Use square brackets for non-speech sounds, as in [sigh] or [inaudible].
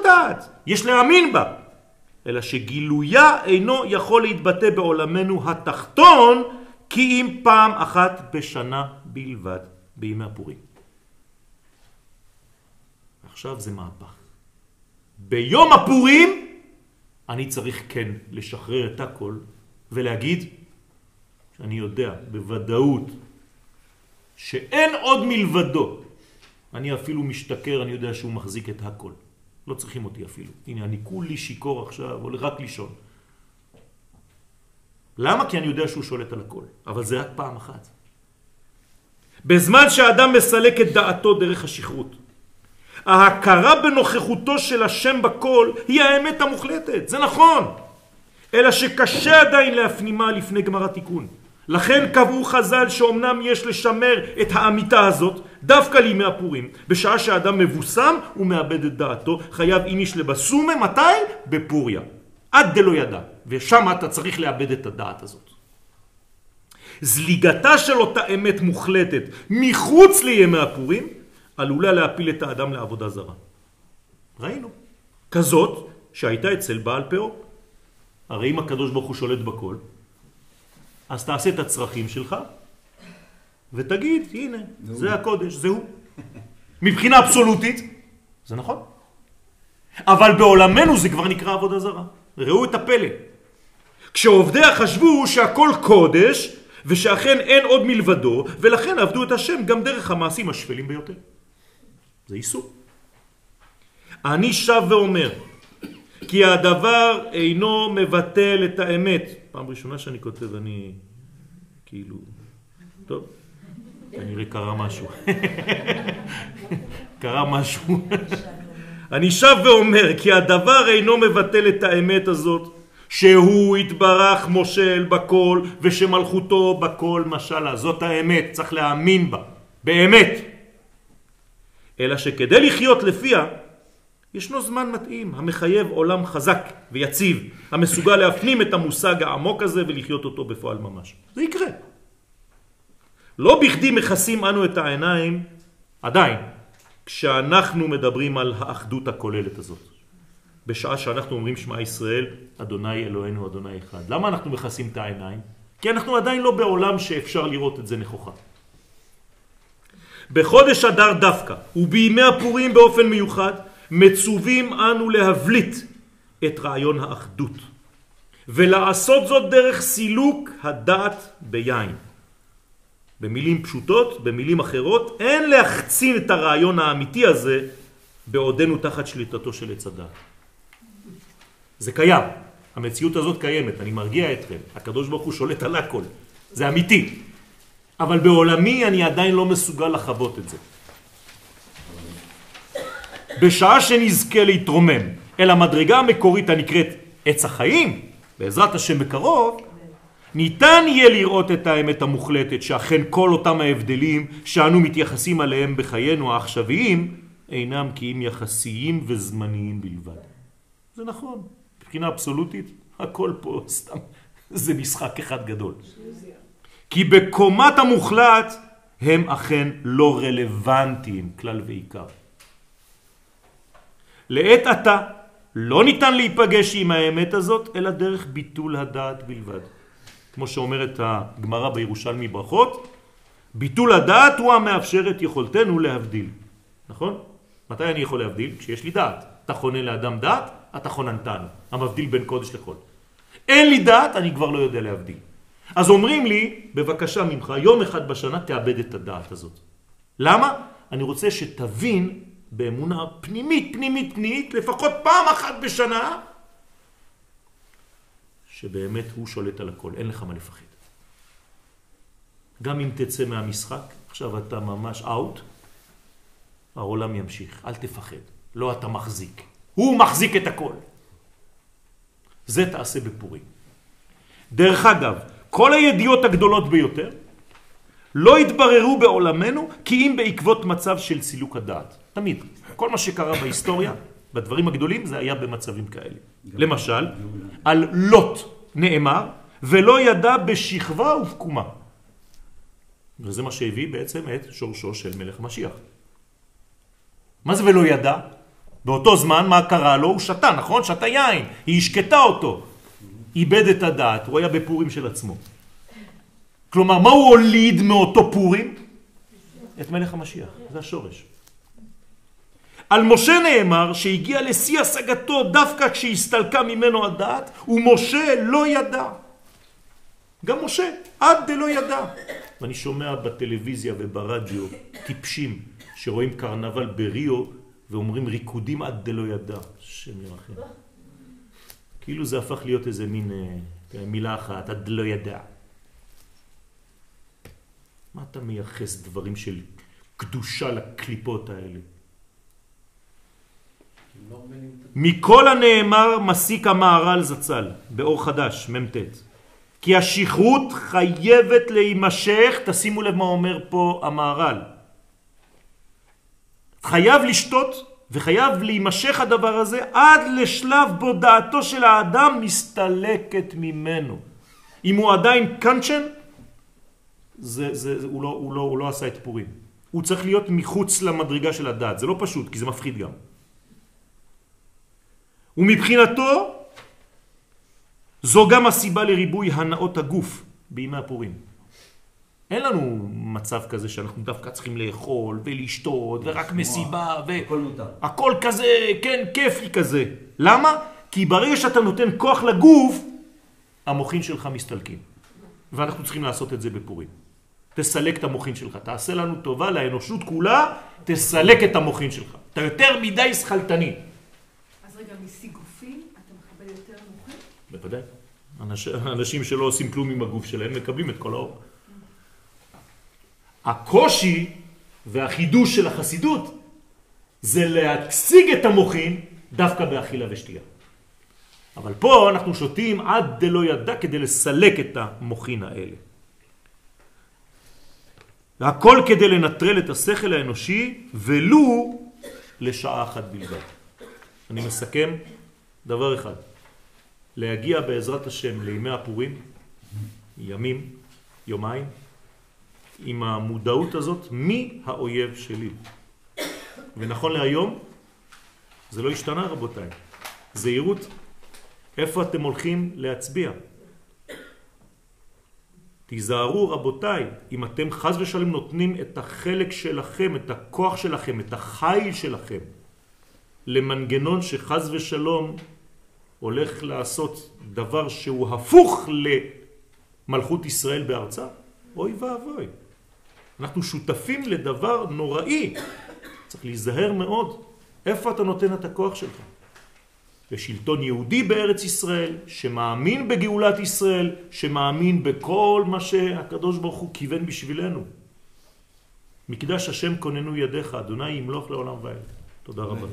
לדעת, יש להאמין בה, אלא שגילויה אינו יכול להתבטא בעולמנו התחתון, כי אם פעם אחת בשנה בלבד, בימי הפורים. עכשיו זה מהפך. ביום הפורים אני צריך כן לשחרר את הכל ולהגיד שאני יודע בוודאות שאין עוד מלבדו. אני אפילו משתכר, אני יודע שהוא מחזיק את הכל. לא צריכים אותי אפילו. הנה, אני כולי שיקור עכשיו, הולך רק לישון. למה? כי אני יודע שהוא שולט על הכל. אבל זה רק פעם אחת. בזמן שהאדם מסלק את דעתו דרך השכרות, ההכרה בנוכחותו של השם בכל היא האמת המוחלטת, זה נכון. אלא שקשה עדיין להפנימה לפני גמר התיקון. לכן קבעו חז"ל שאומנם יש לשמר את האמיתה הזאת דווקא לימי הפורים. בשעה שהאדם מבוסם הוא מאבד את דעתו, חייב איניש לבסומה, מתי? בפוריה. עד דלא ידע. ושם אתה צריך לאבד את הדעת הזאת. זליגתה של אותה אמת מוחלטת מחוץ לימי הפורים עלולה להפיל את האדם לעבודה זרה. ראינו. כזאת שהייתה אצל בעל פאו. הרי אם הקדוש ברוך הוא שולט בכל, אז תעשה את הצרכים שלך ותגיד, הנה, זה הקודש, זה הוא. מבחינה אבסולוטית, זה נכון. אבל בעולמנו זה כבר נקרא עבודה זרה. ראו את הפלא. כשעובדיה חשבו שהכל קודש ושאכן אין עוד מלבדו ולכן עבדו את השם גם דרך המעשים השפלים ביותר. זה איסור. אני שב ואומר כי הדבר אינו מבטל את האמת. פעם ראשונה שאני כותב אני כאילו, טוב, כנראה קרה משהו. [laughs] קרה משהו. אני שב ואומר כי הדבר אינו מבטל את האמת הזאת שהוא התברך מושל בכל ושמלכותו בכל משלה. זאת האמת, צריך להאמין בה, באמת. אלא שכדי לחיות לפיה ישנו זמן מתאים המחייב עולם חזק ויציב המסוגל להפנים את המושג העמוק הזה ולחיות אותו בפועל ממש. זה יקרה. לא בכדי מכסים אנו את העיניים עדיין כשאנחנו מדברים על האחדות הכוללת הזאת. בשעה שאנחנו אומרים שמע ישראל, אדוני אלוהינו אדוני אחד. למה אנחנו מכסים את העיניים? כי אנחנו עדיין לא בעולם שאפשר לראות את זה נכוחה. בחודש אדר דווקא ובימי הפורים באופן מיוחד מצווים אנו להבליט את רעיון האחדות ולעשות זאת דרך סילוק הדעת ביין. במילים פשוטות, במילים אחרות, אין להחצין את הרעיון האמיתי הזה בעודנו תחת שליטתו של עץ הדעת. זה קיים, המציאות הזאת קיימת, אני מרגיע אתכם, הקדוש ברוך הוא שולט על הכל, זה אמיתי, אבל בעולמי אני עדיין לא מסוגל לחוות את זה. בשעה שנזכה להתרומם אל המדרגה המקורית הנקראת עץ החיים, בעזרת השם בקרוב, ניתן יהיה לראות את האמת המוחלטת שאכן כל אותם ההבדלים שאנו מתייחסים עליהם בחיינו העכשוויים אינם כי אם יחסיים וזמניים בלבד. זה נכון, מבחינה אבסולוטית הכל פה סתם, זה משחק אחד גדול. כי בקומת המוחלט הם אכן לא רלוונטיים כלל ועיקר. לעת עתה לא ניתן להיפגש עם האמת הזאת אלא דרך ביטול הדעת בלבד. כמו שאומרת הגמרא בירושלמי ברכות, ביטול הדעת הוא המאפשר את יכולתנו להבדיל. נכון? מתי אני יכול להבדיל? כשיש לי דעת. אתה חונה לאדם דעת, אתה חוננתנו. המבדיל בין קודש לחול. אין לי דעת, אני כבר לא יודע להבדיל. אז אומרים לי, בבקשה ממך, יום אחד בשנה תאבד את הדעת הזאת. למה? אני רוצה שתבין באמונה פנימית, פנימית, פנימית, לפחות פעם אחת בשנה, שבאמת הוא שולט על הכל, אין לך מה לפחד. גם אם תצא מהמשחק, עכשיו אתה ממש אאוט, העולם ימשיך, אל תפחד, לא אתה מחזיק, הוא מחזיק את הכל. זה תעשה בפורים. דרך אגב, כל הידיעות הגדולות ביותר לא התבררו בעולמנו כי אם בעקבות מצב של סילוק הדעת. תמיד. כל מה שקרה בהיסטוריה, בדברים הגדולים, זה היה במצבים כאלה. למשל, על לוט נאמר, ולא ידע בשכבה ובקומה. וזה מה שהביא בעצם את שורשו של מלך משיח. מה זה ולא ידע? באותו זמן, מה קרה לו? הוא שתה, נכון? שתה יין. היא השקטה אותו. איבד את הדעת, הוא היה בפורים של עצמו. כלומר, מה הוא הוליד מאותו פורים? את מלך המשיח, זה השורש. על משה נאמר שהגיע לשיא השגתו דווקא כשהסתלקה ממנו הדעת, ומשה לא ידע. גם משה, עד דלא ידע. ואני שומע בטלוויזיה וברדיו טיפשים שרואים קרנבל בריו ואומרים ריקודים עד דלא ידע. השם ירחם. כאילו זה הפך להיות איזה מין אה, מילה אחת, עד דלא ידע. מה אתה מייחס דברים של קדושה לקליפות האלה? מכל הנאמר מסיק המהר"ל זצ"ל, באור חדש, מ"ט. כי השכרות חייבת להימשך, תשימו לב מה אומר פה המהר"ל. חייב לשתות וחייב להימשך הדבר הזה עד לשלב בו דעתו של האדם מסתלקת ממנו. אם הוא עדיין קנצ'ן, זה, זה, זה, הוא, לא, הוא, לא, הוא לא עשה את פורים. הוא צריך להיות מחוץ למדרגה של הדעת. זה לא פשוט, כי זה מפחיד גם. ומבחינתו זו גם הסיבה לריבוי הנאות הגוף בימי הפורים. אין לנו מצב כזה שאנחנו דווקא צריכים לאכול ולשתות ורק מסיבה ו... הכל מותר. הכל כזה, כן, כיפי כזה. למה? כי ברגע שאתה נותן כוח לגוף, המוחין שלך מסתלקים. ואנחנו צריכים לעשות את זה בפורים. תסלק את המוחין שלך. תעשה לנו טובה לאנושות כולה, תסלק את המוחין שלך. אתה יותר מדי שכלתני. בוודאי. אנש, אנשים שלא עושים כלום עם הגוף שלהם מקבלים את כל האור. הקושי והחידוש של החסידות זה להציג את המוחין דווקא באכילה ושתייה. אבל פה אנחנו שותים עד דלא ידע כדי לסלק את המוחין האלה. והכל כדי לנטרל את השכל האנושי ולו לשעה אחת בלבד. אני מסכם דבר אחד. להגיע בעזרת השם לימי הפורים, ימים, יומיים, עם המודעות הזאת, מי האויב שלי. ונכון להיום, זה לא השתנה רבותיי. זהירות, איפה אתם הולכים להצביע? תיזהרו רבותיי, אם אתם חז ושלם נותנים את החלק שלכם, את הכוח שלכם, את החיל שלכם, למנגנון שחז ושלום הולך לעשות דבר שהוא הפוך למלכות ישראל בארצה, אוי ואבוי. אנחנו שותפים לדבר נוראי. צריך להיזהר מאוד. איפה אתה נותן את הכוח שלך? לשלטון יהודי בארץ ישראל, שמאמין בגאולת ישראל, שמאמין בכל מה שהקדוש ברוך הוא כיוון בשבילנו. מקדש השם כוננו ידיך, אדוני ימלוך לעולם ועד. תודה רבה.